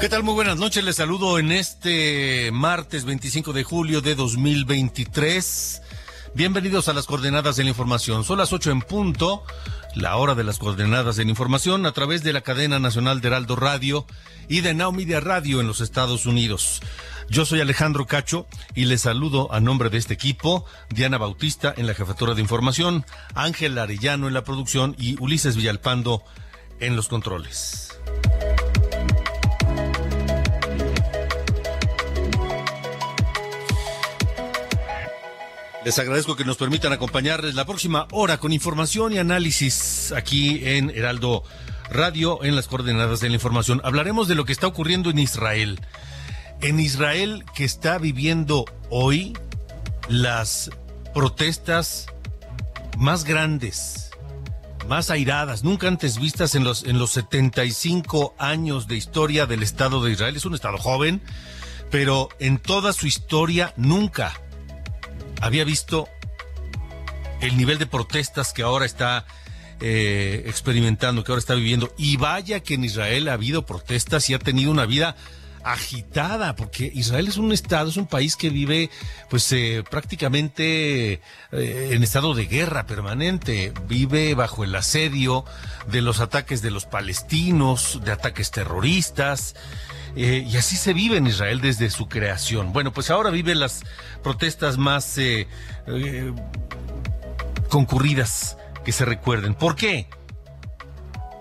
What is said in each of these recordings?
¿Qué tal? Muy buenas noches. Les saludo en este martes 25 de julio de 2023. Bienvenidos a las coordenadas de la información. Son las 8 en punto, la hora de las coordenadas de la información a través de la cadena nacional de Heraldo Radio y de Now Media Radio en los Estados Unidos. Yo soy Alejandro Cacho y les saludo a nombre de este equipo, Diana Bautista en la jefatura de información, Ángel Arellano en la producción y Ulises Villalpando en los controles. Les agradezco que nos permitan acompañarles la próxima hora con información y análisis aquí en Heraldo Radio en las coordenadas de la información. Hablaremos de lo que está ocurriendo en Israel. En Israel que está viviendo hoy las protestas más grandes, más airadas, nunca antes vistas en los, en los 75 años de historia del Estado de Israel. Es un Estado joven, pero en toda su historia nunca había visto el nivel de protestas que ahora está eh, experimentando, que ahora está viviendo. Y vaya que en Israel ha habido protestas y ha tenido una vida agitada, porque Israel es un estado, es un país que vive pues eh, prácticamente eh, en estado de guerra permanente, vive bajo el asedio de los ataques de los palestinos, de ataques terroristas, eh, y así se vive en Israel desde su creación. Bueno, pues ahora viven las protestas más eh, eh, concurridas que se recuerden. ¿Por qué?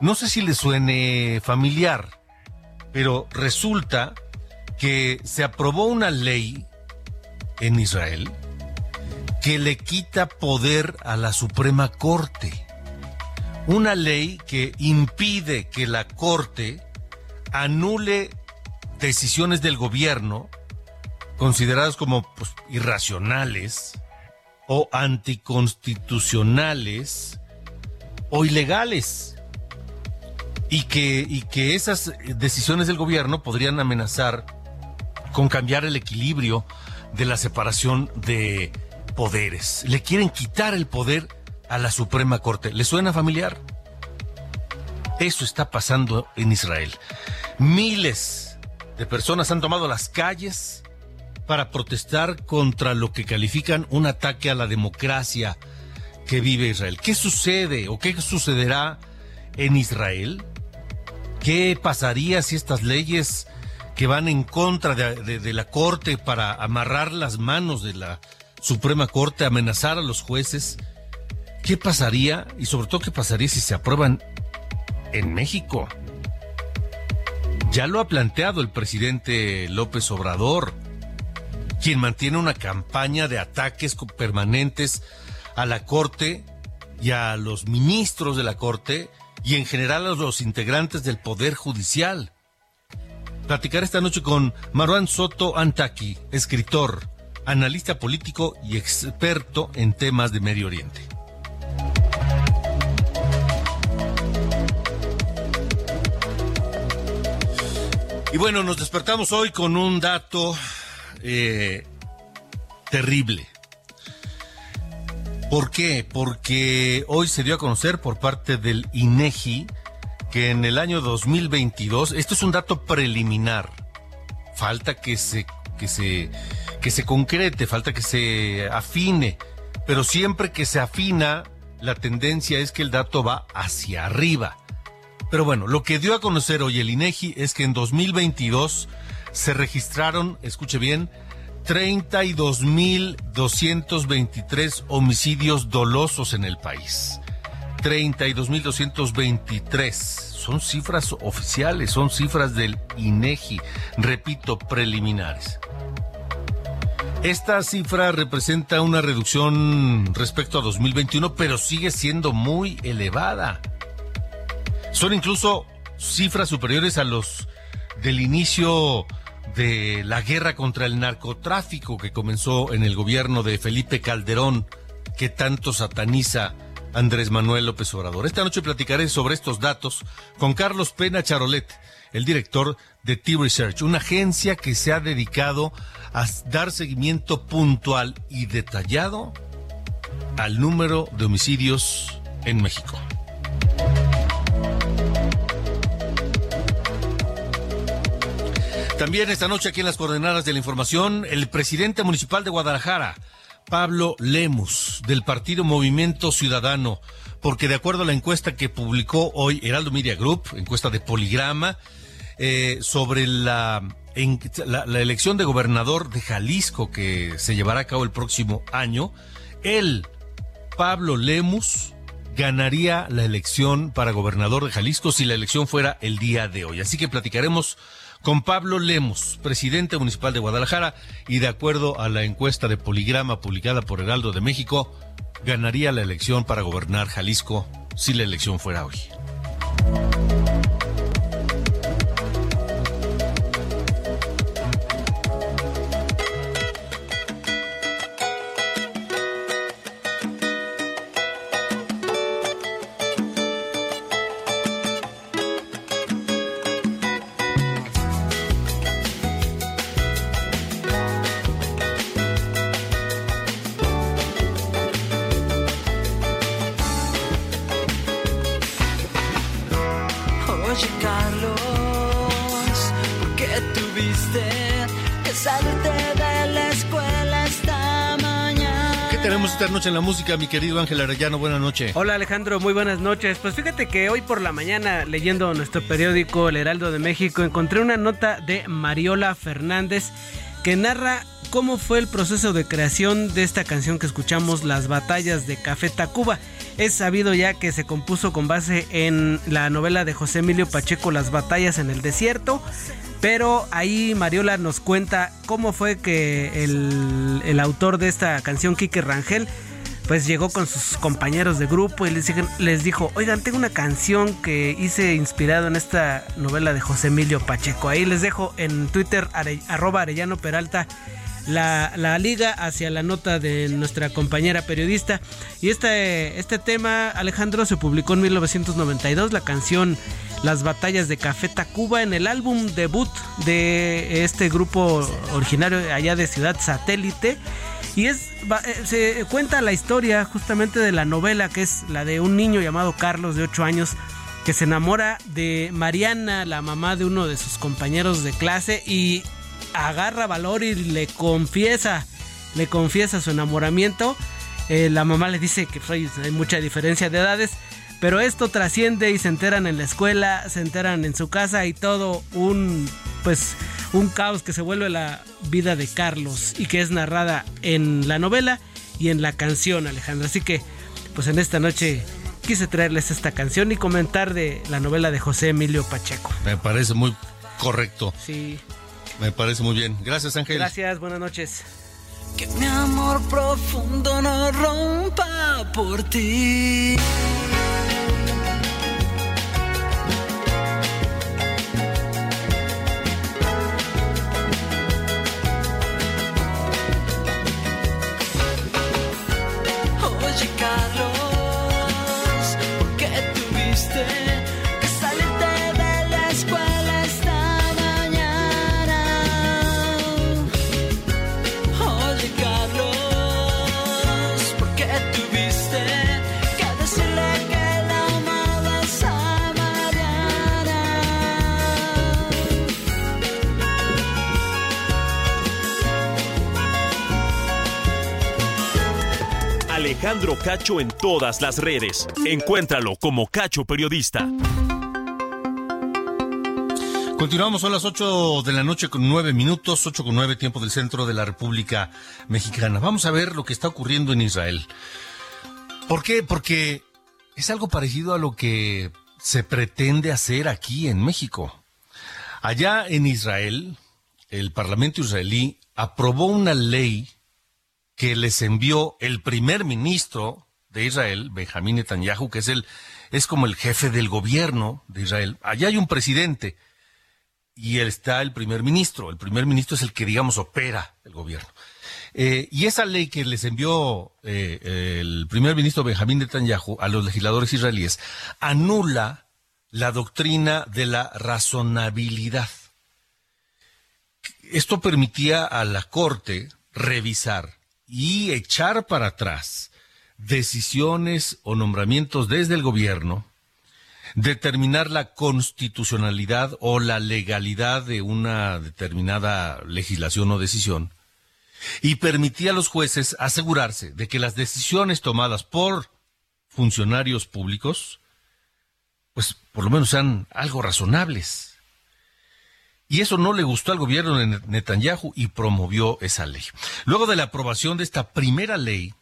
No sé si les suene familiar, pero resulta que se aprobó una ley en Israel que le quita poder a la Suprema Corte. Una ley que impide que la Corte anule decisiones del gobierno consideradas como pues, irracionales o anticonstitucionales o ilegales y que, y que esas decisiones del gobierno podrían amenazar con cambiar el equilibrio de la separación de poderes. Le quieren quitar el poder a la Suprema Corte. ¿Le suena familiar? Eso está pasando en Israel. Miles de personas han tomado las calles para protestar contra lo que califican un ataque a la democracia que vive Israel. ¿Qué sucede o qué sucederá en Israel? ¿Qué pasaría si estas leyes que van en contra de, la Corte para amarrar las manos de la Suprema Corte, amenazar a los jueces, ¿qué pasaría? Y sobre todo, ¿qué pasaría si se aprueban en México? Ya lo ha planteado el presidente López Obrador, quien mantiene una campaña de ataques permanentes a la Corte y a los ministros de la Corte y en general a los integrantes del Poder Judicial. Platicar esta noche con Marwan Soto Antaki, escritor, analista político y experto en temas de Medio Oriente. Y bueno, nos despertamos hoy con un dato eh, terrible. ¿Por qué? Porque hoy se dio a conocer por parte del INEGI que en el año 2022, esto es un dato preliminar, falta que se, que se, que se concrete, falta que se afine, pero siempre que se afina, la tendencia es que el dato va hacia arriba. Pero bueno, lo que dio a conocer hoy el INEGI es que en 2022 se registraron, escuche bien, 32.223 homicidios dolosos en el país. 32.223. Son cifras oficiales, son cifras del INEGI, repito, preliminares. Esta cifra representa una reducción respecto a 2021, pero sigue siendo muy elevada. Son incluso cifras superiores a los del inicio de la guerra contra el narcotráfico que comenzó en el gobierno de Felipe Calderón, que tanto sataniza Andrés Manuel López Obrador. Esta noche platicaré sobre estos datos con Carlos Pena Charolet, el director de T-Research, una agencia que se ha dedicado a dar seguimiento puntual y detallado al número de homicidios en México. También esta noche aquí en las coordenadas de la información, el presidente municipal de Guadalajara, Pablo Lemus, del partido Movimiento Ciudadano, porque de acuerdo a la encuesta que publicó hoy Heraldo Media Group, encuesta de Poligrama, eh, sobre la, la, la elección de gobernador de Jalisco que se llevará a cabo el próximo año, él, Pablo Lemus, ganaría la elección para gobernador de Jalisco si la elección fuera el día de hoy. Así que platicaremos con Pablo Lemos, presidente municipal de Guadalajara, y de acuerdo a la encuesta de Poligrama publicada por Heraldo de México, ganaría la elección para gobernar Jalisco si la elección fuera hoy. Música, mi querido Ángel Arellano. Buenas noches. Hola Alejandro, muy buenas noches. Pues fíjate que hoy por la mañana, leyendo nuestro periódico El Heraldo de México, encontré una nota de Mariola Fernández que narra cómo fue el proceso de creación de esta canción que escuchamos, Las batallas de Café Tacuba. Es sabido ya que se compuso con base en la novela de José Emilio Pacheco, Las batallas en el desierto. Pero ahí Mariola nos cuenta cómo fue que el, autor de esta canción, Quique Rangel, pues llegó con sus compañeros de grupo y les, les dijo, oigan, tengo una canción que hice inspirado en esta novela de José Emilio Pacheco. Ahí les dejo en Twitter, arroba Arellano Peralta, la, la, liga hacia la nota de nuestra compañera periodista. Y este, este tema, Alejandro, se publicó en 1992, la canción Las batallas de Café Tacuba, en el álbum debut de este grupo originario allá de Ciudad Satélite. Y es, eh, se cuenta la historia justamente de la novela, que es la de un niño llamado Carlos de 8 años, que se enamora de Mariana, la mamá de uno de sus compañeros de clase, y agarra valor y le confiesa, le confiesa su enamoramiento. Eh, la mamá le dice que hay mucha diferencia de edades, pero esto trasciende y se enteran en la escuela, se enteran en su casa y todo un pues un caos que se vuelve la vida de Carlos y que es narrada en la novela y en la canción, Alejandra. Así que pues en esta noche quise traerles esta canción y comentar de la novela de José Emilio Pacheco. Me parece muy correcto. Sí. Me parece muy bien. Gracias, Ángel. Gracias, buenas noches. Que mi amor profundo no rompa por ti. sacarlo. Alejandro Cacho en todas las redes. Encuéntralo como Cacho Periodista. Continuamos, son las 8 de la noche con 9 minutos, 8 con 9 tiempo del centro de la República Mexicana. Vamos a ver lo que está ocurriendo en Israel. ¿Por qué? Porque es algo parecido a lo que se pretende hacer aquí en México. Allá en Israel, el Parlamento israelí aprobó una ley que les envió el primer ministro de Israel, Benjamín Netanyahu, que es el es como el jefe del gobierno de Israel. Allá hay un presidente y está el primer ministro. El primer ministro es el que, digamos, opera el gobierno. Eh, y esa ley que les envió eh, el primer ministro Benjamín Netanyahu a los legisladores israelíes anula la doctrina de la razonabilidad. Esto permitía a la Corte revisar y echar para atrás decisiones o nombramientos desde el gobierno determinar la constitucionalidad o la legalidad de una determinada legislación o decisión y permitía a los jueces asegurarse de que las decisiones tomadas por funcionarios públicos, pues por lo menos sean algo razonables. Y eso no le gustó al gobierno de Netanyahu y promovió esa ley. Luego de la aprobación de esta primera ley,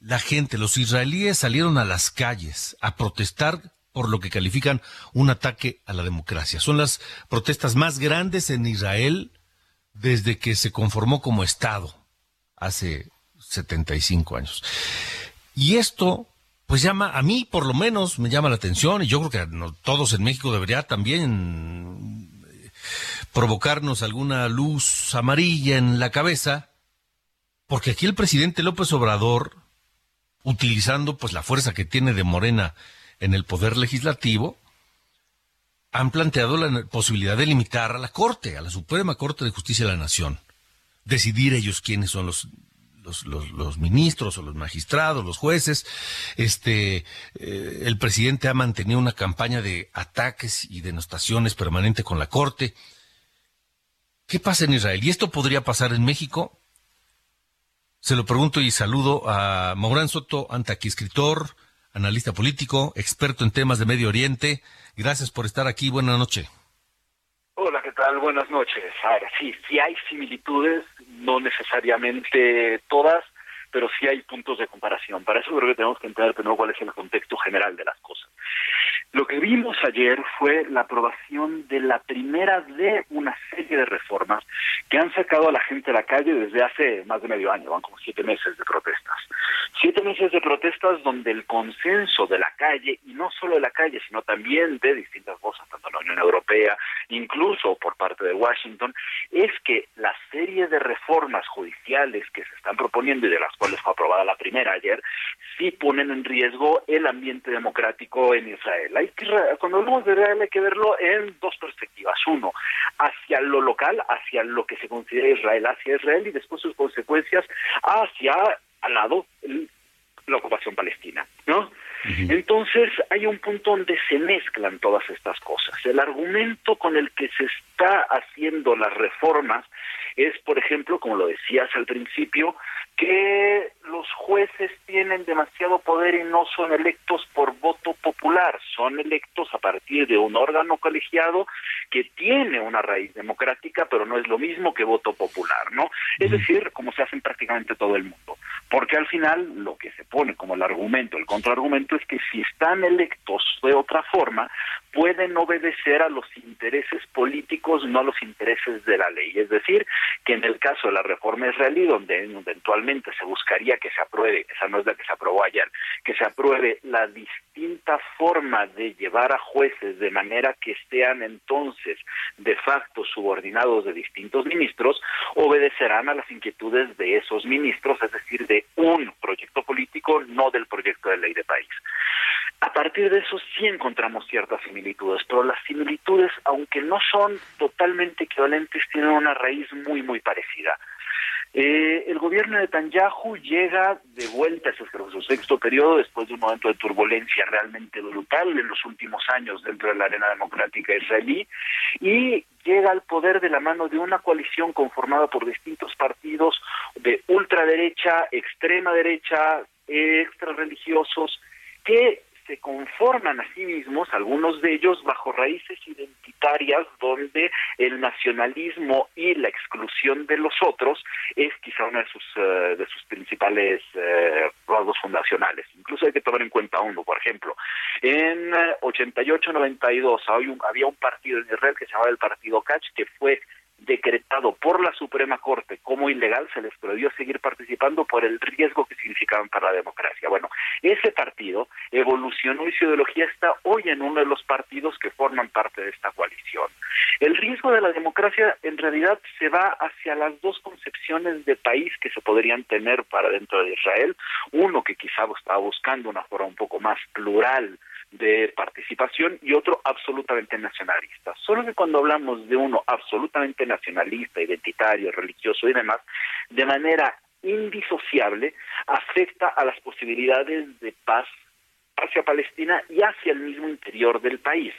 la gente, los israelíes salieron a las calles a protestar por lo que califican un ataque a la democracia. Son las protestas más grandes en Israel desde que se conformó como Estado hace 75 años. Y esto, pues llama, a mí por lo menos me llama la atención y yo creo que todos en México debería también provocarnos alguna luz amarilla en la cabeza, porque aquí el presidente López Obrador, utilizando pues la fuerza que tiene de Morena en el Poder Legislativo han planteado la posibilidad de limitar a la Corte, a la Suprema Corte de Justicia de la Nación, decidir ellos quiénes son los los, ministros o los magistrados, los jueces. Este, eh, el presidente ha mantenido una campaña de ataques y denostaciones permanente con la Corte. ¿Qué pasa en Israel? ¿Y esto podría pasar en México? Se lo pregunto y saludo a Maurán Soto Antaqui, escritor, analista político, experto en temas de Medio Oriente. Gracias por estar aquí. Buenas noches. Hola, ¿qué tal? Buenas noches. Ahora, sí, sí hay similitudes, no necesariamente todas, pero sí hay puntos de comparación. Para eso creo que tenemos que entender primero cuál es el contexto general de las cosas. Lo que vimos ayer fue la aprobación de la primera de una serie de reformas que han sacado a la gente a la calle desde hace más de medio año, van como siete meses de protestas. Siete meses de protestas donde el consenso de la calle, y no solo de la calle, sino también de distintas voces, tanto en la Unión Europea, incluso por parte de Washington, es que la serie de reformas judiciales que se están proponiendo y de las cuales fue aprobada la primera ayer, sí ponen en riesgo el ambiente democrático en Israel cuando hablamos de Israel hay que verlo en dos perspectivas. Uno, hacia lo local, hacia lo que se considera Israel, hacia Israel y después sus consecuencias hacia al lado la ocupación palestina, ¿no? Entonces hay un punto donde se mezclan todas estas cosas. El argumento con el que se está haciendo las reformas es, por ejemplo, como lo decías al principio, que los jueces tienen demasiado poder y no son electos por voto popular, son electos a partir de un órgano colegiado que tiene una raíz democrática, pero no es lo mismo que voto popular, ¿no? Es decir, como se hace en prácticamente todo el mundo. Porque al final lo que se pone como el argumento, el contraargumento es que si están electos de otra forma, pueden obedecer a los intereses políticos, no a los intereses de la ley. Es decir, que en el caso de la reforma israelí, donde eventualmente se buscaría que se apruebe, esa no es la que se aprobó ayer, que se apruebe la distinta forma de llevar a jueces de manera que sean entonces de facto subordinados de distintos ministros, obedecerán a las inquietudes de esos ministros, es decir, de un proyecto político, no del proyecto de ley de país. A partir de eso sí encontramos ciertas similitudes, pero las similitudes, aunque no son totalmente equivalentes, tienen una raíz muy, muy parecida. Eh, el gobierno de Netanyahu llega de vuelta a su sexto periodo después de un momento de turbulencia realmente brutal en los últimos años dentro de la arena democrática israelí y llega al poder de la mano de una coalición conformada por distintos partidos de ultraderecha, extrema derecha, extra religiosos que se conforman a sí mismos, algunos de ellos bajo raíces identitarias donde el nacionalismo y la exclusión de los otros es quizá uno de sus, eh, de sus principales eh, rasgos fundacionales. Incluso hay que tomar en cuenta uno, por ejemplo, en 88-92 había un partido en Israel que se llamaba el Partido Kach, que fue decretado por la Suprema Corte como ilegal, se les prohibió seguir participando por el riesgo que significaban para la democracia. Bueno, ese partido evolucionó y su ideología está hoy en uno de los partidos que forman parte de esta coalición. El riesgo de la democracia en realidad se va hacia las dos concepciones de país que se podrían tener para dentro de Israel. Uno que quizá estaba buscando una forma un poco más plural de participación y otro absolutamente nacionalista. Solo que cuando hablamos de uno absolutamente nacionalista, identitario, religioso y demás, de manera indisociable afecta a las posibilidades de paz hacia Palestina y hacia el mismo interior del país.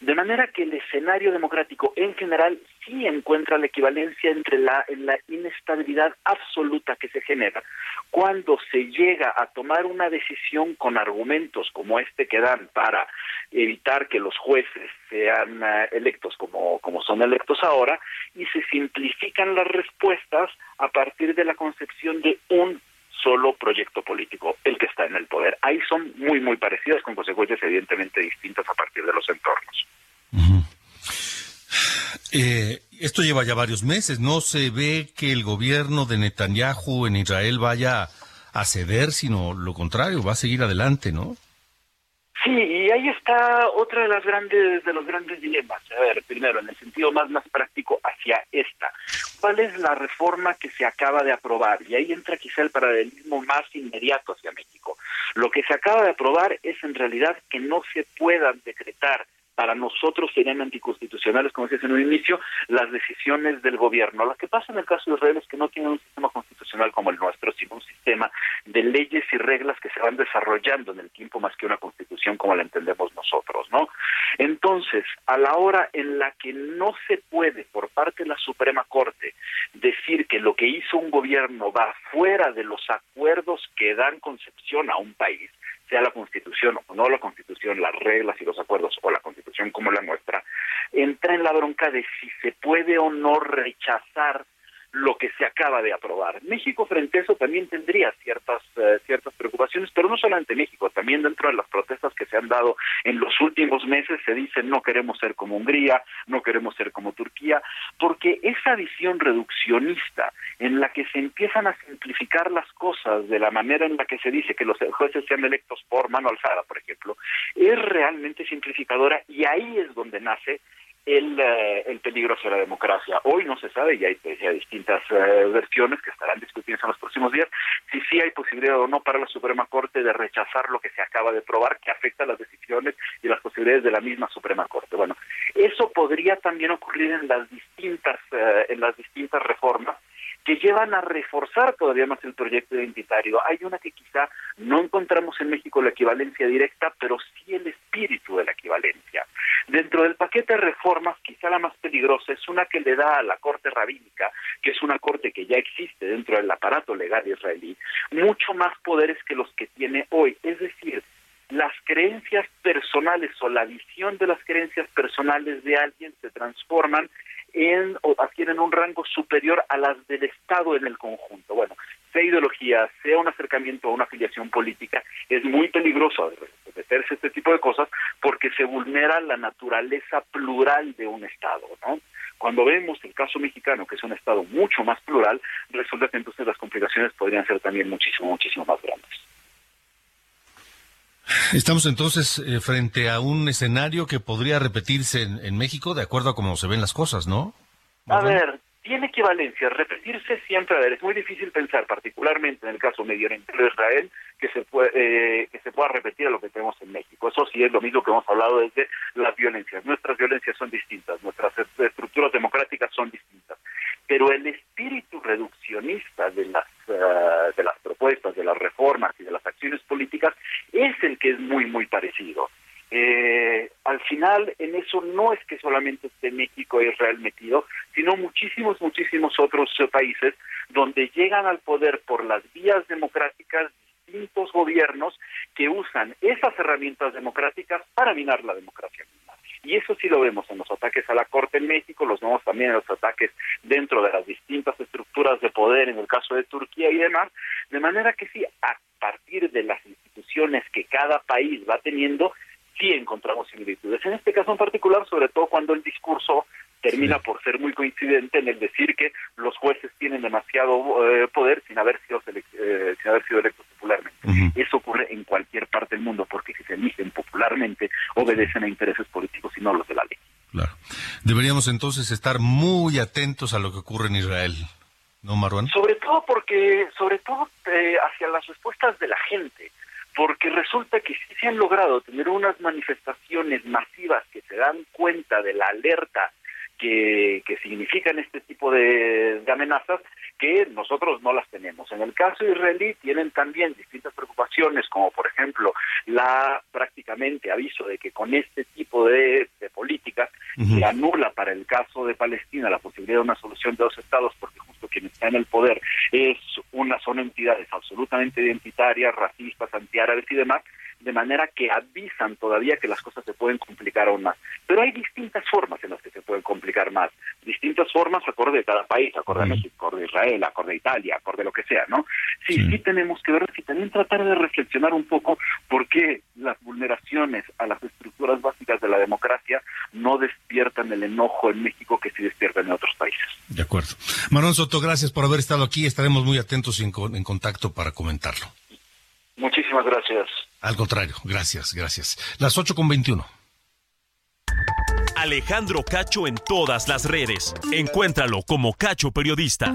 De manera que el escenario democrático en general sí encuentra la equivalencia entre la, inestabilidad absoluta que se genera cuando se llega a tomar una decisión con argumentos como este que dan para evitar que los jueces sean uh, electos como, son electos ahora y se simplifican las respuestas a partir de la concepción de un solo proyecto político, el que está en el poder. Ahí son muy, muy parecidas, con consecuencias evidentemente distintas a partir de los entornos. Eh, esto lleva ya varios meses. ¿No se ve que el gobierno de Netanyahu en Israel vaya a ceder, sino lo contrario, va a seguir adelante, ¿no? Sí, y ahí está otra de las grandes de los grandes dilemas. A ver, primero, en el sentido más más práctico hacia esta. ¿Cuál es la reforma que se acaba de aprobar? Y ahí entra quizá el paralelismo más inmediato hacia México. Lo que se acaba de aprobar es en realidad que no se puedan decretar para nosotros serían anticonstitucionales, como decías en un inicio, las decisiones del gobierno. Lo que pasa en el caso de Israel es que no tiene un sistema constitucional como el nuestro, sino un sistema de leyes y reglas que se van desarrollando en el tiempo más que una constitución como la entendemos nosotros, ¿no? Entonces, a la hora en la que no se puede por parte de la Suprema Corte decir que lo que hizo un gobierno va fuera de los acuerdos que dan concepción a un país, sea la Constitución o no la Constitución, las reglas y los acuerdos o la Constitución como la nuestra, entra en la bronca de si se puede o no rechazar lo que se acaba de aprobar. México frente a eso también tendría ciertas eh, ciertas preocupaciones, pero no solamente México, también dentro de las protestas que se han dado en los últimos meses se dice no queremos ser como Hungría, no queremos ser como Turquía, porque esa visión reduccionista en la que se empiezan a simplificar las cosas de la manera en la que se dice que los jueces sean electos por mano alzada, por ejemplo, es realmente simplificadora y ahí es donde nace el, eh, el peligro hacia la democracia. Hoy no se sabe, y hay, hay distintas eh, versiones que estarán discutiendo en los próximos días, si sí hay posibilidad o no para la Suprema Corte de rechazar lo que se acaba de probar, que afecta las decisiones y las posibilidades de la misma Suprema Corte. Bueno, eso podría también ocurrir en las distintas, eh, en las distintas reformas que llevan a reforzar todavía más el proyecto identitario. Hay una que quizá no encontramos en México la equivalencia directa, pero sí el espíritu de la equivalencia. Dentro del paquete de reformas, quizá la más peligrosa es una que le da a la Corte Rabínica, que es una corte que ya existe dentro del aparato legal israelí, mucho más poderes que los que tiene hoy. Es decir, las creencias personales o la visión de las creencias personales de alguien se transforman en o adquieren un rango superior a las del Estado en el conjunto. Bueno, sea ideología, sea un acercamiento a una afiliación política, es muy peligroso meterse este tipo de cosas porque se vulnera la naturaleza plural de un Estado, ¿no? Cuando vemos el caso mexicano, que es un Estado mucho más plural, resulta que entonces las complicaciones podrían ser también muchísimo, muchísimo más grandes. Estamos entonces eh, frente a un escenario que podría repetirse en, en, México de acuerdo a cómo se ven las cosas, ¿no? A ver, tiene equivalencia, repetirse siempre, a ver, es muy difícil pensar, particularmente en el caso medio oriental de Israel, que se, puede, eh, que se pueda repetir a lo que tenemos en México. Eso sí es lo mismo que hemos hablado desde las violencias. Nuestras violencias son distintas, nuestras estructuras democráticas son distintas, pero el espíritu reduccionista de las, uh, de las propuestas, de las reformas y de las acciones políticas es el que es muy, muy parecido. Eh, al final, en eso no es que solamente esté México e Israel metido, sino muchísimos, muchísimos otros países donde llegan al poder por las vías democráticas distintos gobiernos que usan esas herramientas democráticas para minar la democracia Y eso sí lo vemos en los ataques a la Corte en México, los vemos también en los ataques dentro de las distintas estructuras de poder, en el caso de Turquía y demás, de manera que sí, a partir de las instituciones que cada país va teniendo, sí encontramos similitudes. En este caso en particular, sobre todo cuando el discurso termina por ser muy coincidente en el decir que los jueces tienen demasiado eh, poder sin haber sido eh, sin haber sido electos popularmente. Eso ocurre en cualquier parte del mundo porque si se eligen popularmente obedecen a intereses políticos y no los de la ley. Claro. Deberíamos entonces estar muy atentos a lo que ocurre en Israel. ¿No, Marwan? Sobre todo porque, sobre todo eh, hacia las respuestas de la gente porque resulta que sí se han logrado tener unas manifestaciones masivas que se dan cuenta de la alerta que, que significan este tipo de, amenazas que nosotros no las tenemos. En el caso israelí tienen también distintas preocupaciones, como por ejemplo la prácticamente aviso de que con este tipo de, políticas se anula para el caso de Palestina la posibilidad de una solución de dos estados, porque justo quien está en el poder es una son entidades absolutamente identitarias, racistas, antiárabes y demás, de manera que avisan todavía que las cosas se pueden complicar aún más. Pero hay distintas formas en las pueden complicar más, distintas formas acorde de cada país, acorde a México, acorde a Israel, acorde a Italia, acorde a lo que sea, ¿no? Sí, sí, tenemos que ver y también tratar de reflexionar un poco por qué las vulneraciones a las estructuras básicas de la democracia no despiertan el enojo en México que sí despiertan en otros países. De acuerdo. Marón Soto, gracias por haber estado aquí. Estaremos muy atentos y en, en contacto para comentarlo. Muchísimas gracias. Al contrario, gracias, gracias. Las 8 con 21. Alejandro Cacho en todas las redes. Encuéntralo como Cacho Periodista.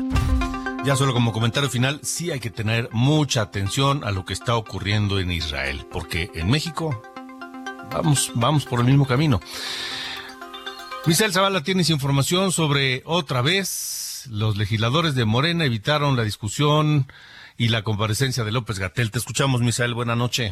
Ya solo como comentario final, sí hay que tener mucha atención a lo que está ocurriendo en Israel, porque en México vamos, vamos por el mismo camino. Misael Zavala, tienes información sobre otra vez los legisladores de Morena evitaron la discusión y la comparecencia de López Gatel. Te escuchamos, Misael. Buenas noches.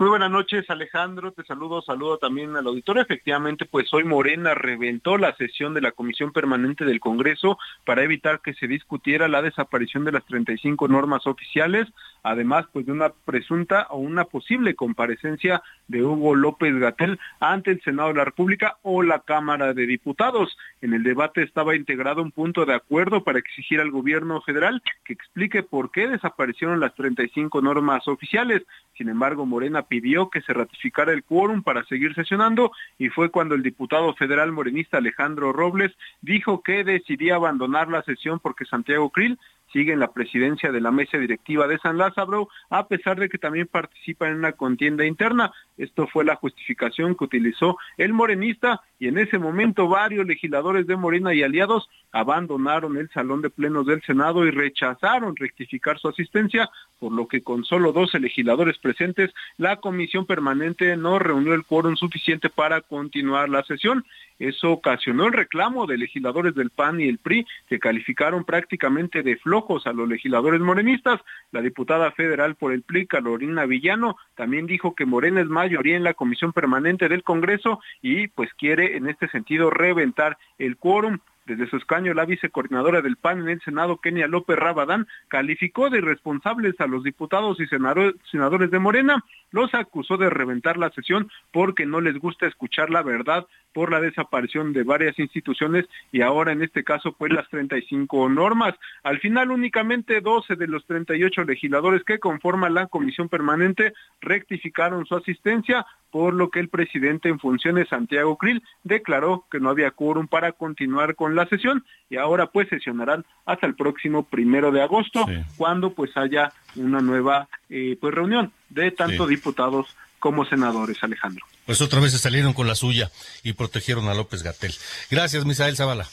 Muy buenas noches, Alejandro. Te saludo, saludo también al auditorio. Efectivamente, pues hoy Morena reventó la sesión de la Comisión Permanente del Congreso para evitar que se discutiera la desaparición de las 35 normas oficiales, además pues de una presunta o una posible comparecencia de Hugo López Gatel ante el Senado de la República o la Cámara de Diputados. En el debate estaba integrado un punto de acuerdo para exigir al gobierno federal que explique por qué desaparecieron las 35 normas oficiales. Sin embargo, Morena pidió que se ratificara el quórum para seguir sesionando y fue cuando el diputado federal morenista Alejandro Robles dijo que decidía abandonar la sesión porque Santiago Krill sigue en la presidencia de la mesa directiva de San Lázaro, a pesar de que también participa en una contienda interna. Esto fue la justificación que utilizó el morenista y en ese momento varios legisladores de Morena y aliados abandonaron el salón de plenos del Senado y rechazaron rectificar su asistencia, por lo que con solo 12 legisladores presentes, la comisión permanente no reunió el quórum suficiente para continuar la sesión. Eso ocasionó el reclamo de legisladores del PAN y el PRI, que calificaron prácticamente de flojos a los legisladores morenistas. La diputada federal por el PRI, Carolina Villano, también dijo que Morena es mayoría en la comisión permanente del Congreso y pues quiere en este sentido reventar el quórum. Desde su escaño, la vicecoordinadora del PAN en el Senado, Kenia López Rabadán, calificó de irresponsables a los diputados y senadores de Morena, los acusó de reventar la sesión porque no les gusta escuchar la verdad por la desaparición de varias instituciones y ahora en este caso pues las 35 normas. Al final únicamente 12 de los 38 legisladores que conforman la comisión permanente rectificaron su asistencia, por lo que el presidente en funciones Santiago Krill declaró que no había quórum para continuar con la sesión y ahora pues sesionarán hasta el próximo primero de agosto cuando pues haya una nueva eh, pues reunión de tanto diputados como senadores, Alejandro. Pues otra vez se salieron con la suya y protegieron a López Gatel. Gracias, Misael Zavala.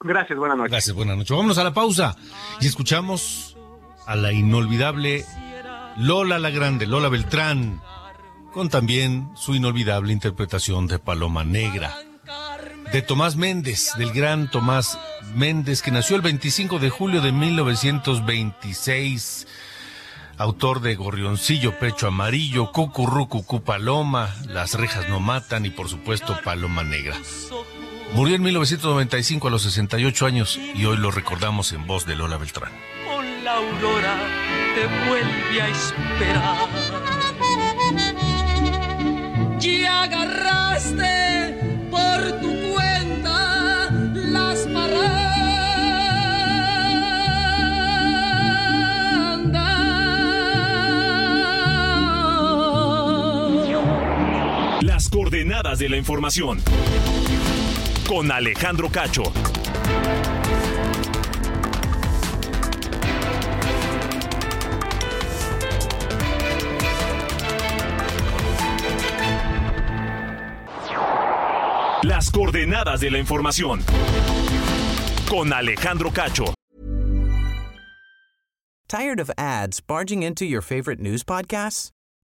Gracias, buenas noches. Gracias, buenas noches. Vámonos a la pausa y escuchamos a la inolvidable Lola la Grande, Lola Beltrán, con también su inolvidable interpretación de Paloma Negra. De Tomás Méndez, del gran Tomás Méndez, que nació el 25 de julio de 1926 autor de Gorrioncillo, Pecho Amarillo, Cucurru, Cucú Paloma, Las Rejas No Matan y por supuesto Paloma Negra. Murió en 1995 a los 68 años y hoy lo recordamos en voz de Lola Beltrán. Con la aurora te vuelve a esperar. Ya agarraste por tu coordenadas de la información. Con Alejandro Cacho. Las coordenadas de la información. Con Alejandro Cacho. Tired of ads barging into your favorite news podcasts?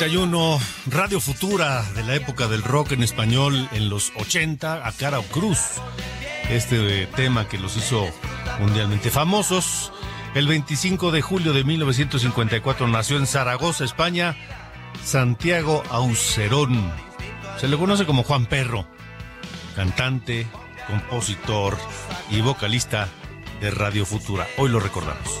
8 con 31, Radio Futura de la época del rock en español en los 80, a Cara Cruz. Este tema que los hizo mundialmente famosos. El 25 de julio de 1954 nació en Zaragoza, España, Santiago Aucerón. Se le conoce como Juan Perro, cantante, compositor y vocalista de Radio Futura. Hoy lo recordamos.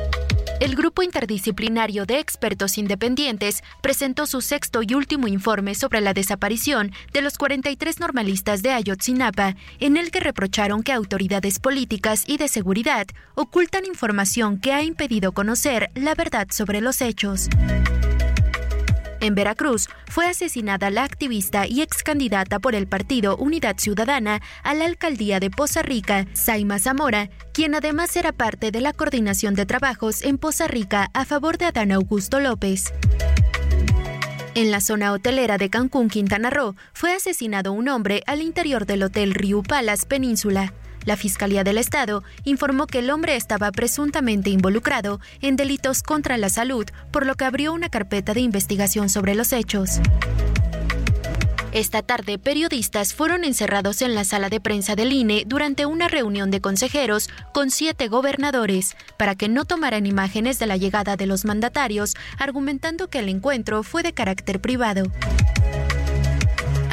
El Grupo Interdisciplinario de Expertos Independientes presentó su sexto y último informe sobre la desaparición de los 43 normalistas de Ayotzinapa, en el que reprocharon que autoridades políticas y de seguridad ocultan información que ha impedido conocer la verdad sobre los hechos. En Veracruz fue asesinada la activista y ex candidata por el partido Unidad Ciudadana a la alcaldía de Poza Rica, Saima Zamora, quien además era parte de la coordinación de trabajos en Poza Rica a favor de Adán Augusto López. En la zona hotelera de Cancún, Quintana Roo, fue asesinado un hombre al interior del Hotel Riu Palace Península. La Fiscalía del Estado informó que el hombre estaba presuntamente involucrado en delitos contra la salud, por lo que abrió una carpeta de investigación sobre los hechos. Esta tarde, periodistas fueron encerrados en la sala de prensa del INE durante una reunión de consejeros con siete gobernadores para que no tomaran imágenes de la llegada de los mandatarios, argumentando que el encuentro fue de carácter privado.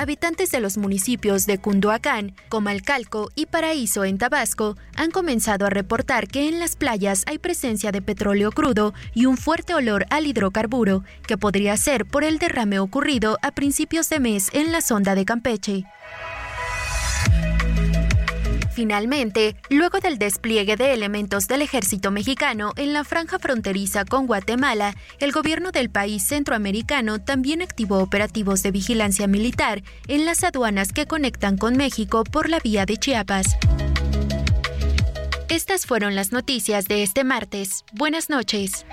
Habitantes de los municipios de Cunduacán, Comalcalco y Paraíso en Tabasco han comenzado a reportar que en las playas hay presencia de petróleo crudo y un fuerte olor al hidrocarburo, que podría ser por el derrame ocurrido a principios de mes en la sonda de Campeche. Finalmente, luego del despliegue de elementos del ejército mexicano en la franja fronteriza con Guatemala, el gobierno del país centroamericano también activó operativos de vigilancia militar en las aduanas que conectan con México por la vía de Chiapas. Estas fueron las noticias de este martes. Buenas noches.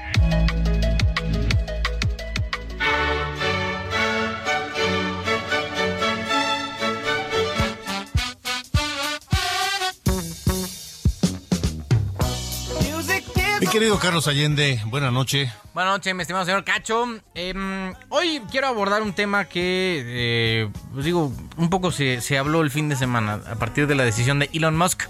Mi querido Carlos Allende, buena noche. Buenas noches, mi estimado señor Cacho. Em, hoy quiero abordar un tema que, eh, pues digo, un poco se, se, habló el fin de semana a partir de la decisión de Elon Musk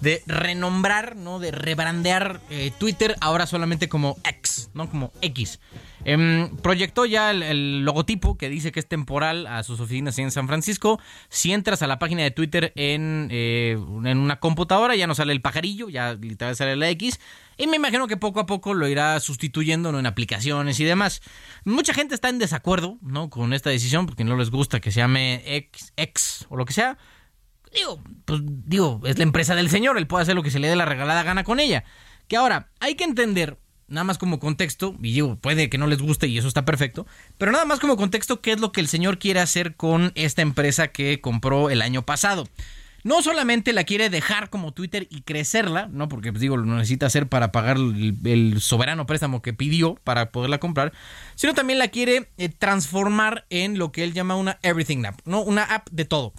de renombrar, ¿no? De rebrandear eh, Twitter ahora solamente como X, ¿no? Como X. Em, proyectó ya el, logotipo que dice que es temporal a sus oficinas en San Francisco. Si entras a la página de Twitter en, eh, en una computadora, ya no sale el pajarillo, ya literalmente sale la X. Y me imagino que poco a poco lo irá sustituyendo ¿no? en aplicaciones y demás. Mucha gente está en desacuerdo ¿no? con esta decisión porque no les gusta que se llame X, X o lo que sea. Digo, pues digo, es la empresa del señor, él puede hacer lo que se le dé la regalada gana con ella. Que ahora, hay que entender nada más como contexto, y digo, puede que no les guste y eso está perfecto, pero nada más como contexto, qué es lo que el señor quiere hacer con esta empresa que compró el año pasado. No solamente la quiere dejar como Twitter y crecerla, ¿no? Porque pues, digo, lo necesita hacer para pagar el, soberano préstamo que pidió para poderla comprar, sino también la quiere eh, transformar en lo que él llama una Everything App, ¿no? Una app de todo.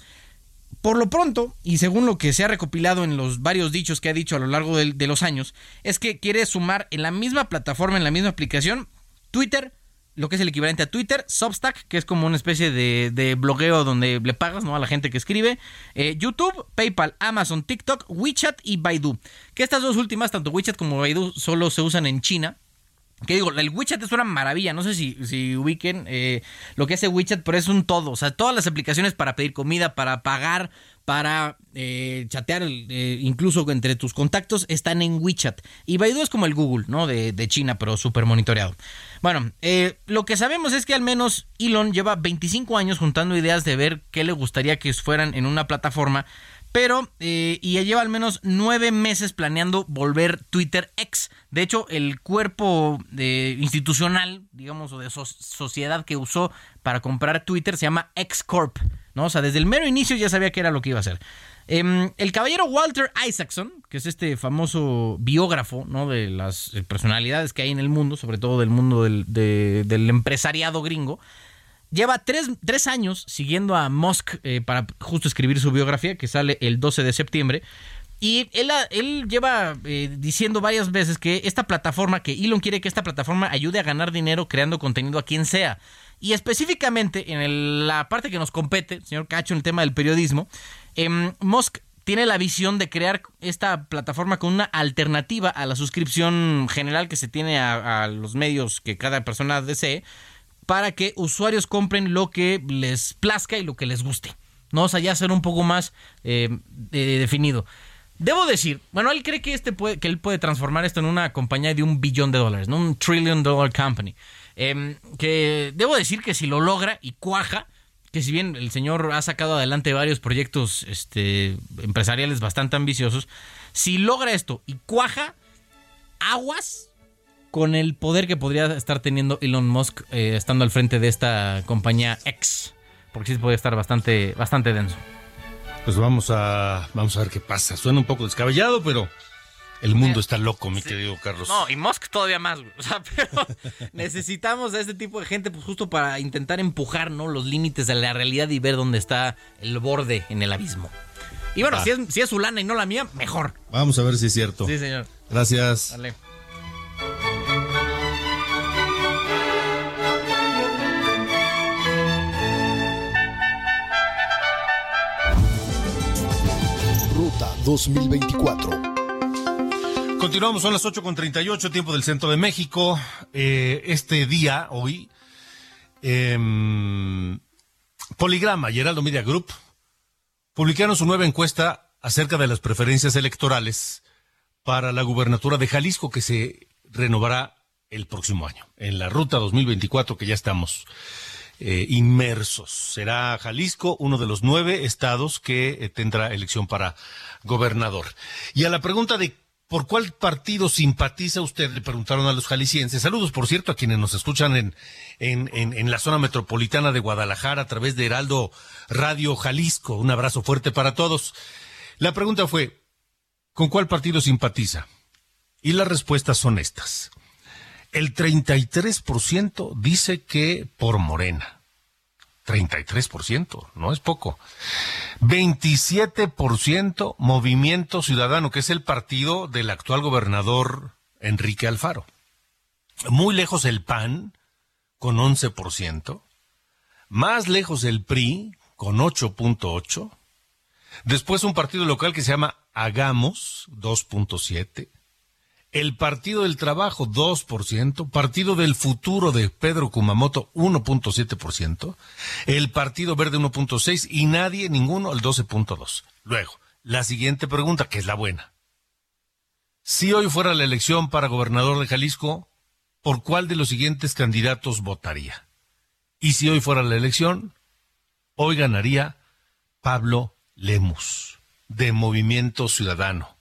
Por lo pronto, y según lo que se ha recopilado en los varios dichos que ha dicho a lo largo de, los años, es que quiere sumar en la misma plataforma, en la misma aplicación, Twitter, lo que es el equivalente a Twitter, Substack, que es como una especie de, de blogueo donde le pagas ¿no? a la gente que escribe, eh, YouTube, PayPal, Amazon, TikTok, WeChat y Baidu. Que estas dos últimas, tanto WeChat como Baidu, solo se usan en China. Que digo, el WeChat es una maravilla, no sé si, si ubiquen eh, lo que hace WeChat, pero es un todo. O sea, todas las aplicaciones para pedir comida, para pagar, para eh, chatear, eh, incluso entre tus contactos, están en WeChat. Y Baidu es como el Google, ¿no? De, de China, pero súper monitoreado. Bueno, eh, lo que sabemos es que al menos Elon lleva 25 años juntando ideas de ver qué le gustaría que fueran en una plataforma. Pero, eh, y ya lleva al menos nueve meses planeando volver Twitter X. De hecho, el cuerpo de, institucional, digamos, o de so sociedad que usó para comprar Twitter se llama X Corp. ¿no? O sea, desde el mero inicio ya sabía que era lo que iba a hacer. Eh, el caballero Walter Isaacson, que es este famoso biógrafo ¿no? de las personalidades que hay en el mundo, sobre todo del mundo del, de, del empresariado gringo, lleva tres, tres, años siguiendo a Musk eh, para justo escribir su biografía, que sale el 12 de septiembre. Y él, él lleva eh, diciendo varias veces que esta plataforma, que Elon quiere que esta plataforma ayude a ganar dinero creando contenido a quien sea. Y específicamente en la parte que nos compete, señor Cacho, en el tema del periodismo, eh, Musk tiene la visión de crear esta plataforma con una alternativa a la suscripción general que se tiene a los medios que cada persona desee para que usuarios compren lo que les plazca y lo que les guste. ¿no? O sea, ya ser un poco más eh, definido. Debo decir, bueno, él cree que, este puede, que él puede transformar esto en una compañía de un billón de dólares, ¿no? Un trillion dollar company. Eh, que debo decir que si lo logra y cuaja, que si bien el señor ha sacado adelante varios proyectos este, empresariales bastante ambiciosos, si logra esto y cuaja, aguas con el poder que podría estar teniendo Elon Musk eh, estando al frente de esta compañía X. Porque sí puede estar bastante, bastante denso. Pues vamos a, vamos a ver qué pasa. Suena un poco descabellado, pero el mundo está loco, mi sí. querido Carlos. No, y Musk todavía más, O sea, pero necesitamos a este tipo de gente pues justo para intentar empujar, ¿no? Los límites de la realidad y ver dónde está el borde en el abismo. Y bueno, ah. si, es, si es su lana y no la mía, mejor. Vamos a ver si es cierto. Sí, señor. Gracias. Dale. 2024. Continuamos, son las 8.38, tiempo del centro de México. Eh, este día, hoy, eh, Poligrama y Media Group publicaron su nueva encuesta acerca de las preferencias electorales para la gubernatura de Jalisco que se renovará el próximo año, en la ruta 2024 que ya estamos eh, inmersos. Será Jalisco uno de los nueve estados que eh, tendrá elección para gobernador. Y a la pregunta de por cuál partido simpatiza usted, le preguntaron a los jaliscienses. Saludos, por cierto, a quienes nos escuchan en, en, en, en la zona metropolitana de Guadalajara a través de Heraldo Radio Jalisco. Un abrazo fuerte para todos. La pregunta fue, ¿con cuál partido simpatiza? Y las respuestas son estas. El 33% dice que por Morena. 33%, no es poco. 27% Movimiento Ciudadano, que es el partido del actual gobernador Enrique Alfaro. Muy lejos el PAN, con 11%. Más lejos el PRI, con 8.8%. Después un partido local que se llama Hagamos, 2.7%. El Partido del Trabajo, 2%. Partido del Futuro de Pedro Kumamoto, 1.7%. El Partido Verde, 1.6%. Y nadie, ninguno, el 12.2%. Luego, la siguiente pregunta, que es la buena. Si hoy fuera la elección para gobernador de Jalisco, ¿por cuál de los siguientes candidatos votaría? Y si hoy fuera la elección, hoy ganaría Pablo Lemus, de Movimiento Ciudadano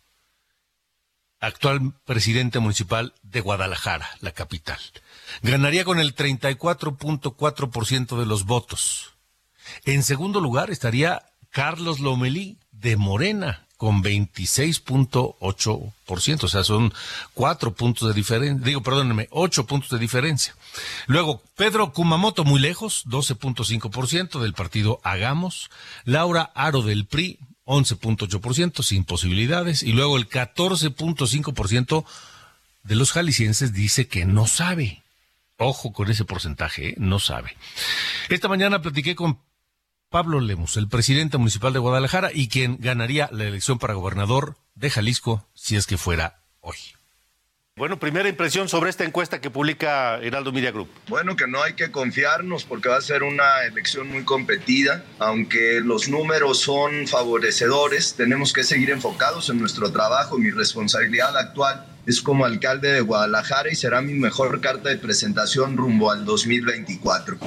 actual presidente municipal de Guadalajara, la capital. Ganaría con el 34.4% de los votos. En segundo lugar estaría Carlos Lomelí de Morena con 26.8%, o sea, son cuatro puntos de diferencia, digo, perdónenme, ocho puntos de diferencia. Luego, Pedro Kumamoto, muy lejos, 12.5% del partido Hagamos. Laura Aro del PRI, 11.8% sin posibilidades y luego el 14.5% de los jaliscienses dice que no sabe. Ojo con ese porcentaje, ¿eh? no sabe. Esta mañana platiqué con Pablo Lemus, el presidente municipal de Guadalajara y quien ganaría la elección para gobernador de Jalisco si es que fuera hoy. Bueno, primera impresión sobre esta encuesta que publica Heraldo Media Group. Bueno, que no hay que confiarnos porque va a ser una elección muy competida. Aunque los números son favorecedores, tenemos que seguir enfocados en nuestro trabajo. Mi responsabilidad actual es como alcalde de Guadalajara y será mi mejor carta de presentación rumbo al 2024.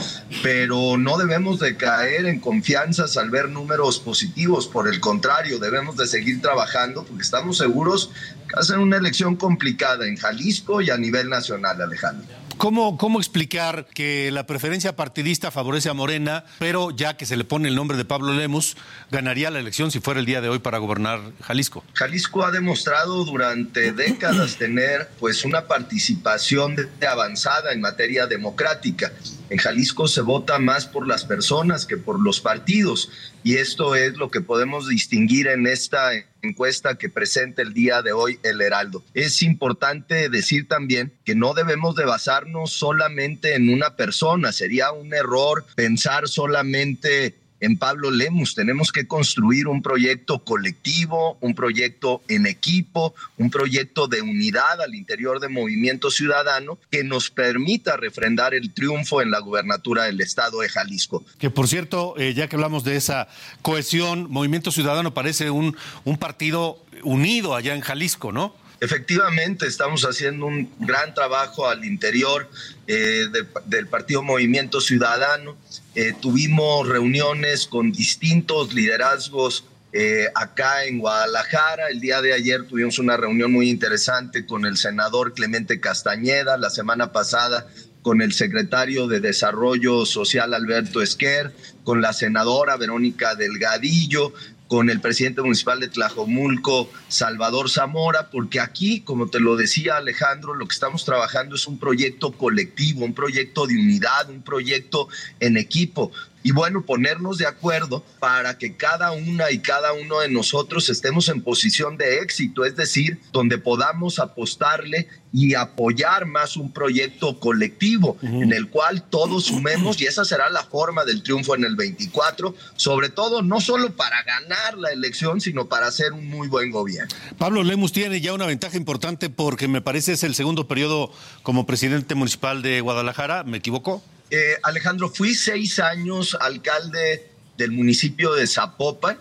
Pero no debemos de caer en confianzas al ver números positivos, por el contrario, debemos de seguir trabajando porque estamos seguros que va a ser una elección complicada en Jalisco y a nivel nacional, Alejandro. ¿Cómo, ¿Cómo explicar que la preferencia partidista favorece a Morena, pero ya que se le pone el nombre de Pablo Lemus, ganaría la elección si fuera el día de hoy para gobernar Jalisco? Jalisco ha demostrado durante décadas tener pues una participación de avanzada en materia democrática. En Jalisco se vota más por las personas que por los partidos y esto es lo que podemos distinguir en esta encuesta que presenta el día de hoy el Heraldo. Es importante decir también que no debemos de basarnos solamente en una persona, sería un error pensar solamente en Pablo Lemus. Tenemos que construir un proyecto colectivo, un proyecto en equipo, un proyecto de unidad al interior de Movimiento Ciudadano que nos permita refrendar el triunfo en la gubernatura del estado de Jalisco. Que por cierto, eh, ya que hablamos de esa cohesión, Movimiento Ciudadano parece un, un partido unido allá en Jalisco, ¿no? Efectivamente, estamos haciendo un gran trabajo al interior eh, de, del Partido Movimiento Ciudadano. Eh, tuvimos reuniones con distintos liderazgos eh, acá en Guadalajara. El día de ayer tuvimos una reunión muy interesante con el senador Clemente Castañeda. La semana pasada con el secretario de Desarrollo Social Alberto Esquer, con la senadora Verónica Delgadillo, con el presidente municipal de Tlajomulco, Salvador Zamora, porque aquí, como te lo decía Alejandro, lo que estamos trabajando es un proyecto colectivo, un proyecto de unidad, un proyecto en equipo y bueno, ponernos de acuerdo para que cada una y cada uno de nosotros estemos en posición de éxito, es decir, donde podamos apostarle y apoyar más un proyecto colectivo en el cual todos sumemos y esa será la forma del triunfo en el 24, sobre todo no solo para ganar la elección, sino para hacer un muy buen gobierno. Pablo Lemus tiene ya una ventaja importante porque me parece es el segundo periodo como presidente municipal de Guadalajara, ¿me equivoco? Eh, Alejandro, fui seis años alcalde del municipio de Zapopan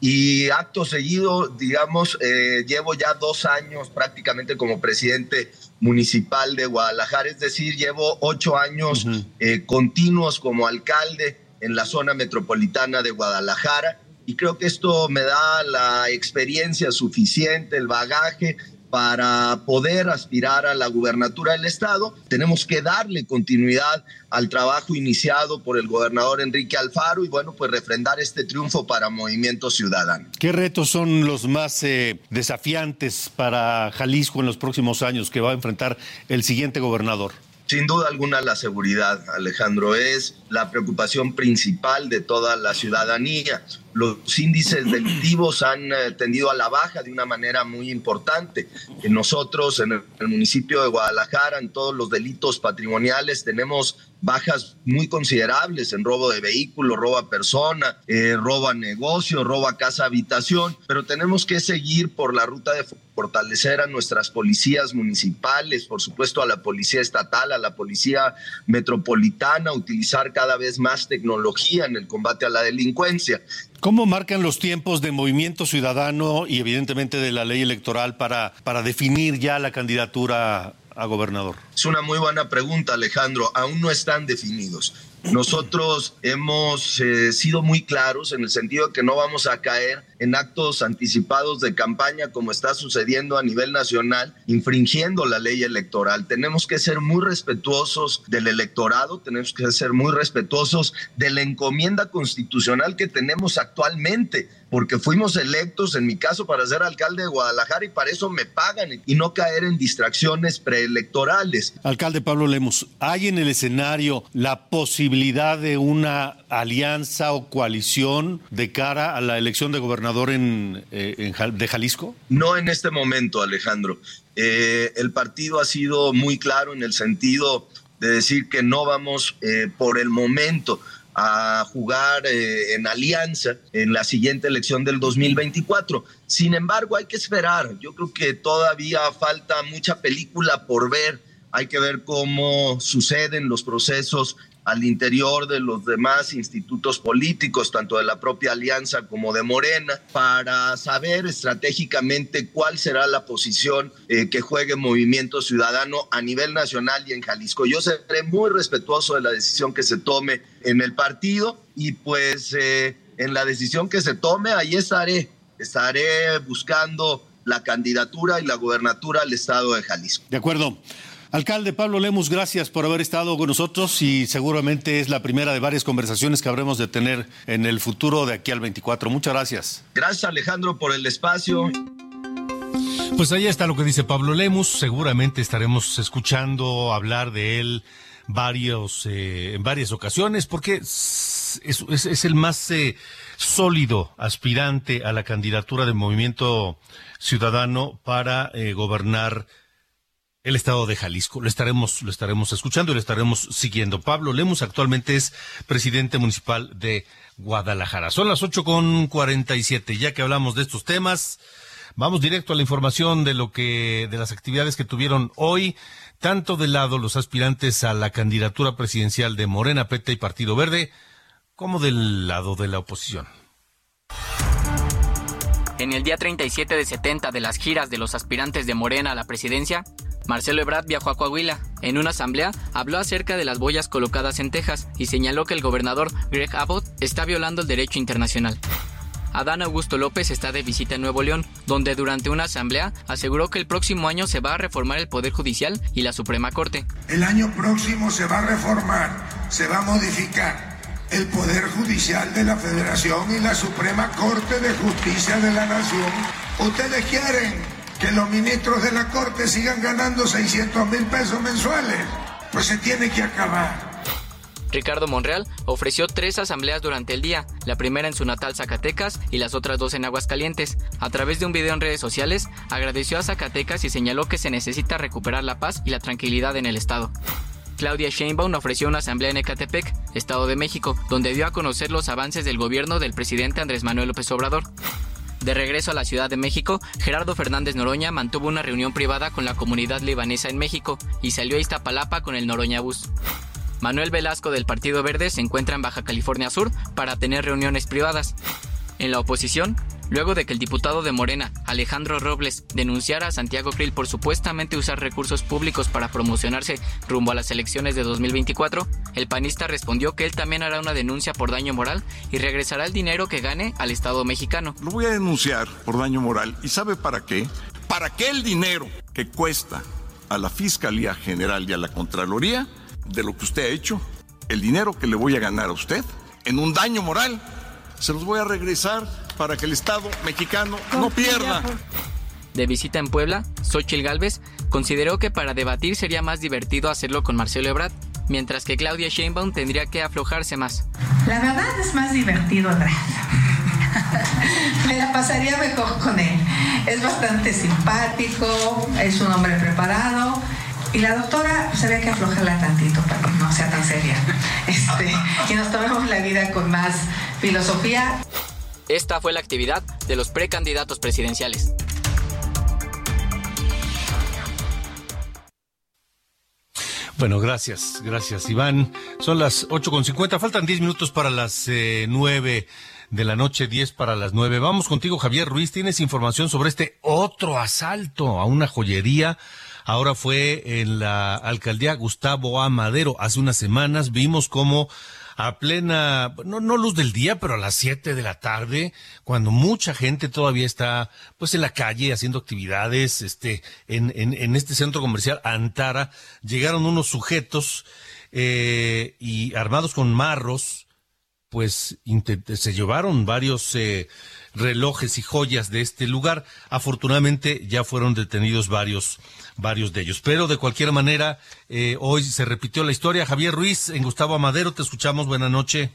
y acto seguido, digamos, eh, llevo ya dos años prácticamente como presidente municipal de Guadalajara, es decir, llevo ocho años eh, continuos como alcalde en la zona metropolitana de Guadalajara y creo que esto me da la experiencia suficiente, el bagaje para poder aspirar a la gubernatura del Estado, tenemos que darle continuidad al trabajo iniciado por el gobernador Enrique Alfaro y bueno, pues refrendar este triunfo para Movimiento Ciudadano. ¿Qué retos son los más eh, desafiantes para Jalisco en los próximos años que va a enfrentar el siguiente gobernador? Sin duda alguna la seguridad, Alejandro, es la preocupación principal de toda la ciudadanía los índices delictivos han eh, tendido a la baja de una manera muy importante. Nosotros en el municipio de Guadalajara, en todos los delitos patrimoniales, tenemos bajas muy considerables en robo de vehículos, robo a persona, eh, robo a negocio, robo a casa habitación, pero tenemos que seguir por la ruta de fortalecer a nuestras policías municipales, por supuesto a la policía estatal, a la policía metropolitana, utilizar cada vez más tecnología en el combate a la delincuencia. ¿Cómo marcan los tiempos de movimiento ciudadano y evidentemente de la ley electoral para, para definir ya la candidatura a gobernador? Es una muy buena pregunta, Alejandro. Aún no están definidos. Nosotros hemos eh, sido muy claros en el sentido de que no vamos a caer en actos anticipados de campaña como está sucediendo a nivel nacional, infringiendo la ley electoral. Tenemos que ser muy respetuosos del electorado, tenemos que ser muy respetuosos de la encomienda constitucional que tenemos actualmente, porque fuimos electos, en mi caso, para ser alcalde de Guadalajara y para eso me pagan y no caer en distracciones preelectorales. Alcalde Pablo Lemos, ¿hay en el escenario la posibilidad de una alianza o coalición de cara a la elección de gobernador en, eh, de Jalisco? No en este momento, Alejandro. Eh, el partido ha sido muy claro en el sentido de decir que no vamos eh, por el momento a jugar en alianza en la siguiente elección del 2024. Sin embargo, hay que esperar. Yo creo que todavía falta mucha película por ver. Hay que ver cómo suceden los procesos al interior de los demás institutos políticos, tanto de la propia alianza como de Morena, para saber estratégicamente cuál será la posición eh, que juegue Movimiento Ciudadano a nivel nacional y en Jalisco. Yo seré muy respetuoso de la decisión que se tome en el partido y pues eh, en la decisión que se tome ahí estaré, estaré buscando la candidatura y la gubernatura al estado de Jalisco. De acuerdo. Alcalde Pablo Lemus, gracias por haber estado con nosotros y seguramente es la primera de varias conversaciones que habremos de tener en el futuro de aquí al 24. Muchas gracias. Gracias Alejandro por el espacio. Pues ahí está lo que dice Pablo Lemus. Seguramente estaremos escuchando hablar de él varios, eh, en varias ocasiones porque es, es, el más eh, sólido aspirante a la candidatura del Movimiento Ciudadano para eh, gobernar el estado de Jalisco. Lo estaremos, lo estaremos escuchando y lo estaremos siguiendo. Pablo Lemus actualmente es presidente municipal de Guadalajara. Son las ocho con cuarenta y siete. Ya que hablamos de estos temas, vamos directo a la información de lo que, de las actividades que tuvieron hoy, tanto del lado los aspirantes a la candidatura presidencial de Morena, Peta y Partido Verde, como del lado de la oposición. En el día 37 de 70 de las giras de los aspirantes de Morena a la presidencia, Marcelo Ebrard viajó a Coahuila. En una asamblea habló acerca de las boyas colocadas en Texas y señaló que el gobernador Greg Abbott está violando el derecho internacional. Adán Augusto López está de visita en Nuevo León, donde durante una asamblea aseguró que el próximo año se va a reformar el Poder Judicial y la Suprema Corte. El año próximo se va a reformar, se va a modificar el Poder Judicial de la Federación y la Suprema Corte de Justicia de la Nación. Ustedes quieren que los ministros de la Corte sigan ganando 600 mil pesos mensuales. Pues se tiene que acabar. Ricardo Monreal ofreció tres asambleas durante el día, la primera en su natal Zacatecas y las otras dos en Aguascalientes. A través de un video en redes sociales, agradeció a Zacatecas y señaló que se necesita recuperar la paz y la tranquilidad en el estado. Claudia Sheinbaum ofreció una asamblea en Ecatepec, Estado de México, donde dio a conocer los avances del gobierno del presidente Andrés Manuel López Obrador. De regreso a la Ciudad de México, Gerardo Fernández Noroña mantuvo una reunión privada con la comunidad libanesa en México y salió a Iztapalapa con el Noroña Bus. Manuel Velasco del Partido Verde se encuentra en Baja California Sur para tener reuniones privadas. En la oposición, luego de que el diputado de Morena, Alejandro Robles, denunciara a Santiago Krill por supuestamente usar recursos públicos para promocionarse rumbo a las elecciones de 2024, el panista respondió que él también hará una denuncia por daño moral y regresará el dinero que gane al Estado mexicano. Lo voy a denunciar por daño moral. ¿Y sabe para qué? Para que el dinero que cuesta a la Fiscalía General y a la Contraloría de lo que usted ha hecho, el dinero que le voy a ganar a usted en un daño moral, se los voy a regresar para que el Estado mexicano no pierda. De visita en Puebla, Xochitl Gálvez consideró que para debatir sería más divertido hacerlo con Marcelo Ebrard, mientras que Claudia Sheinbaum tendría que aflojarse más. La verdad es más divertido Ebrard. Me la pasaría mejor con él. Es bastante simpático, es un hombre preparado. Y la doctora pues, había que aflojarla tantito para que no sea tan seria. Este, que nos tomemos la vida con más filosofía. Esta fue la actividad de los precandidatos presidenciales. Bueno, gracias, gracias Iván. Son las 8.50, faltan 10 minutos para las eh, 9 de la noche, 10 para las 9. Vamos contigo, Javier Ruiz. Tienes información sobre este otro asalto a una joyería. Ahora fue en la alcaldía Gustavo A. Madero. Hace unas semanas vimos cómo a plena, no, no luz del día, pero a las 7 de la tarde, cuando mucha gente todavía está pues en la calle haciendo actividades, este, en, en, este centro comercial Antara, llegaron unos sujetos eh, y armados con marros, pues se llevaron varios eh, relojes y joyas de este lugar. Afortunadamente ya fueron detenidos varios, varios de ellos. Pero de cualquier manera, eh, hoy se repitió la historia. Javier Ruiz, en Gustavo Amadero, te escuchamos. Buenas noches.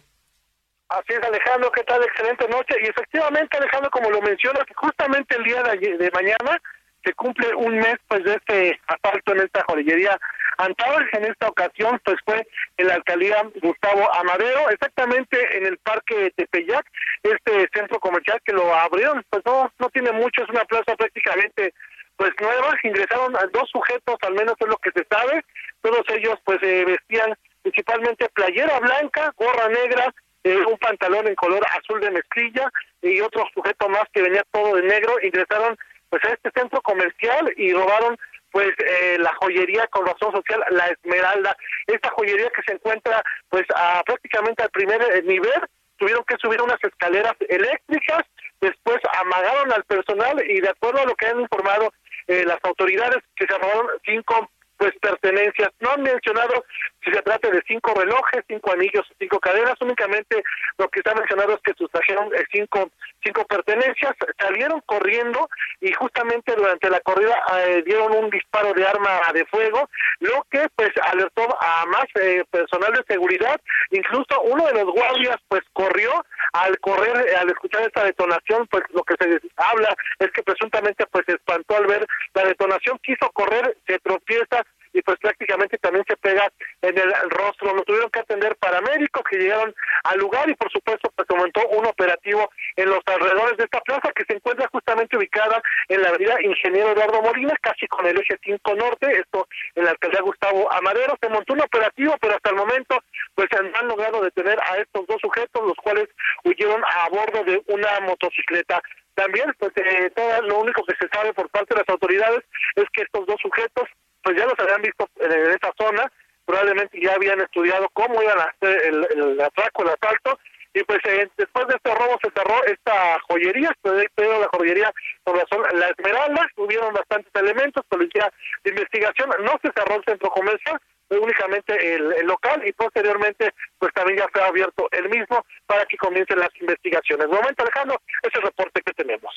Así es, Alejandro, ¿qué tal? Excelente noche. Y efectivamente, Alejandro, como lo mencionas, justamente el día de, de mañana se cumple un mes pues de este asalto en esta joyería Antaur. En esta ocasión pues fue en la alcaldía Gustavo Amadero, exactamente en el parque Tepeyac, este centro comercial que lo abrieron, pues no, no tiene mucho, es una plaza prácticamente pues nueva, ingresaron a dos sujetos, al menos es lo que se sabe, todos ellos pues eh, vestían principalmente playera blanca, gorra negra, eh, un pantalón en color azul de mezclilla y otro sujeto más que venía todo de negro, ingresaron pues a este centro comercial y robaron pues eh, la joyería con razón social La Esmeralda, esta joyería que se encuentra pues a, prácticamente al primer eh, nivel, tuvieron que subir unas escaleras eléctricas, después amagaron al personal y de acuerdo a lo que han informado eh, las autoridades que se robaron cinco pues pertenencias. No han mencionado si se trata de cinco relojes, cinco anillos, cinco cadenas, únicamente lo que está mencionado es que sustrajeron eh, cinco, cinco pertenencias, salieron corriendo y justamente durante la corrida eh, dieron un disparo de arma de fuego, lo que pues alertó a más eh, personal de seguridad, incluso uno de los guardias pues corrió al correr, eh, al escuchar esta detonación, pues lo que se habla es que presuntamente pues se espantó al ver la detonación, quiso correr, se tropieza y pues prácticamente también se pega en el rostro. Lo tuvieron que atender paramédicos que llegaron al lugar y por supuesto pues aumentó un operativo en los alrededores de esta plaza que se encuentra justamente ubicada en la avenida Ingeniero Eduardo Molina, casi con el eje 5 norte, esto en la alcaldía Gustavo Amadero. Se montó un operativo, pero hasta el momento pues han logrado detener a estos dos sujetos, los cuales huyeron a bordo de una motocicleta. También, pues eh, todo lo único que se sabe por parte de las autoridades es que estos dos sujetos pues ya los habían visto en esa zona, probablemente ya habían estudiado cómo iban a hacer el, atraco, el asalto, y pues eh, después de este robo se cerró esta joyería, pero la joyería por razón la Esmeralda, tuvieron bastantes elementos, policía de investigación, no se cerró el centro comercial, únicamente el, local y posteriormente pues también ya fue abierto el mismo para que comiencen las investigaciones. Momento Alejandro, ese reporte que tenemos.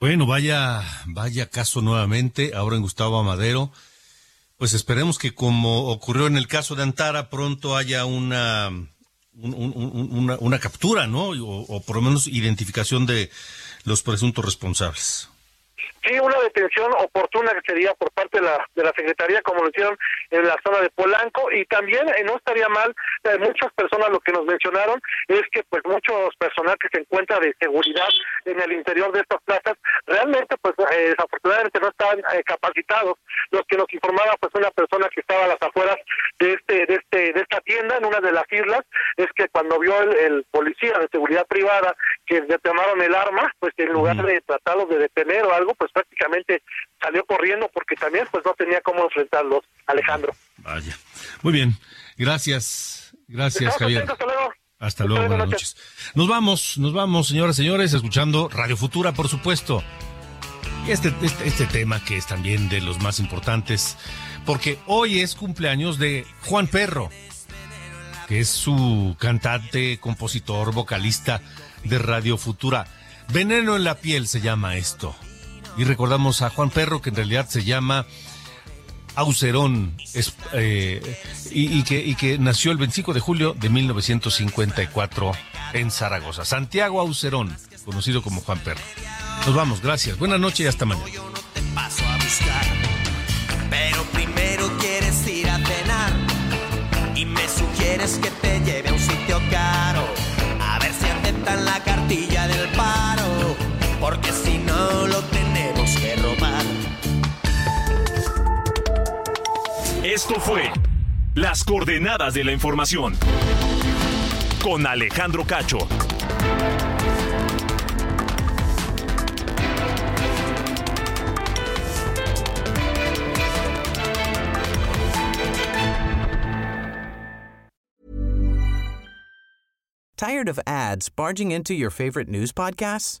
Bueno, vaya, vaya caso nuevamente, ahora en Gustavo Amadero. Pues esperemos que como ocurrió en el caso de Antara, pronto haya una, un- un- un- una, una captura, ¿no? O, o por lo menos identificación de los presuntos responsables. Sí, una detención oportuna que sería por parte de la, de la Secretaría, como lo hicieron en la zona de Polanco, y también eh, no estaría mal, eh, muchas personas lo que nos mencionaron es que pues muchos personal que se encuentra de seguridad en el interior de estas plazas, realmente pues eh, desafortunadamente no están capacitados. Los que nos informaba pues una persona que estaba a las afueras de este, de este, de esta tienda en una de las islas, es que cuando vio el, policía de seguridad privada que le tomaron el arma, pues en lugar de tratarlos de detener o algo, pues prácticamente salió corriendo porque también pues no tenía cómo enfrentarlos, Alejandro. Vaya. Muy bien. Gracias. Gracias, Javier. hasta luego. Hasta luego, buenas noches. Nos vamos, nos vamos, señoras y señores, escuchando Radio Futura, por supuesto. Y este, este, este tema que es también de los más importantes, porque hoy es cumpleaños de Juan Perro, que es su cantante, compositor, vocalista de Radio Futura. Veneno en la piel se llama esto. Y recordamos a Juan Perro, que en realidad se llama Aucerón, eh, y, que, y que nació el 25 de julio de 1954 en Zaragoza. Santiago Aucerón, conocido como Juan Perro. Nos vamos, gracias. Buenas noches y hasta mañana. Pero primero quieres ir a cenar y me sugieres que te lleve a un sitio caro. A ver si aceptan la cartilla del paro, porque si no lo tenemos Esto fue Las coordenadas de la información con Alejandro Cacho. Tired of ads barging into your favorite news podcasts?